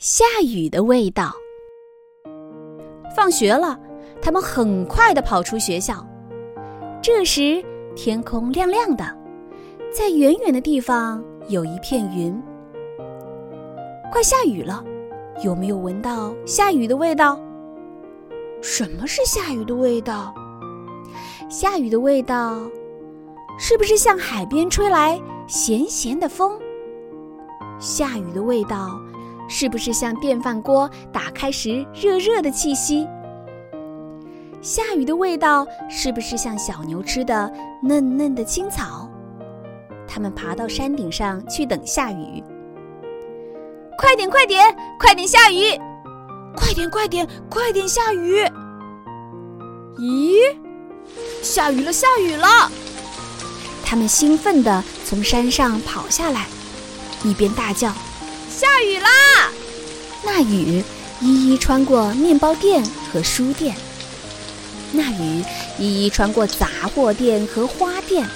下雨的味道。放学了，他们很快地跑出学校。这时，天空亮亮的，在远远的地方有一片云。快下雨了，有没有闻到下雨的味道？什么是下雨的味道？下雨的味道，是不是像海边吹来咸咸的风？下雨的味道。是不是像电饭锅打开时热热的气息？下雨的味道是不是像小牛吃的嫩嫩的青草？它们爬到山顶上去等下雨。快点，快点，快点下雨！快点，快点，快点下雨！咦，下雨了，下雨了！他们兴奋地从山上跑下来，一边大叫。下雨啦！那雨一一穿过面包店和书店，那雨一一穿过杂货店和花店。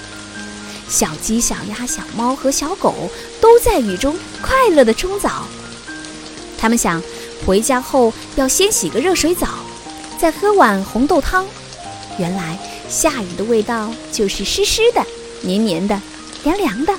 小鸡、小鸭、小猫和小狗都在雨中快乐地冲澡。他们想，回家后要先洗个热水澡，再喝碗红豆汤。原来，下雨的味道就是湿湿的、黏黏的、凉凉的。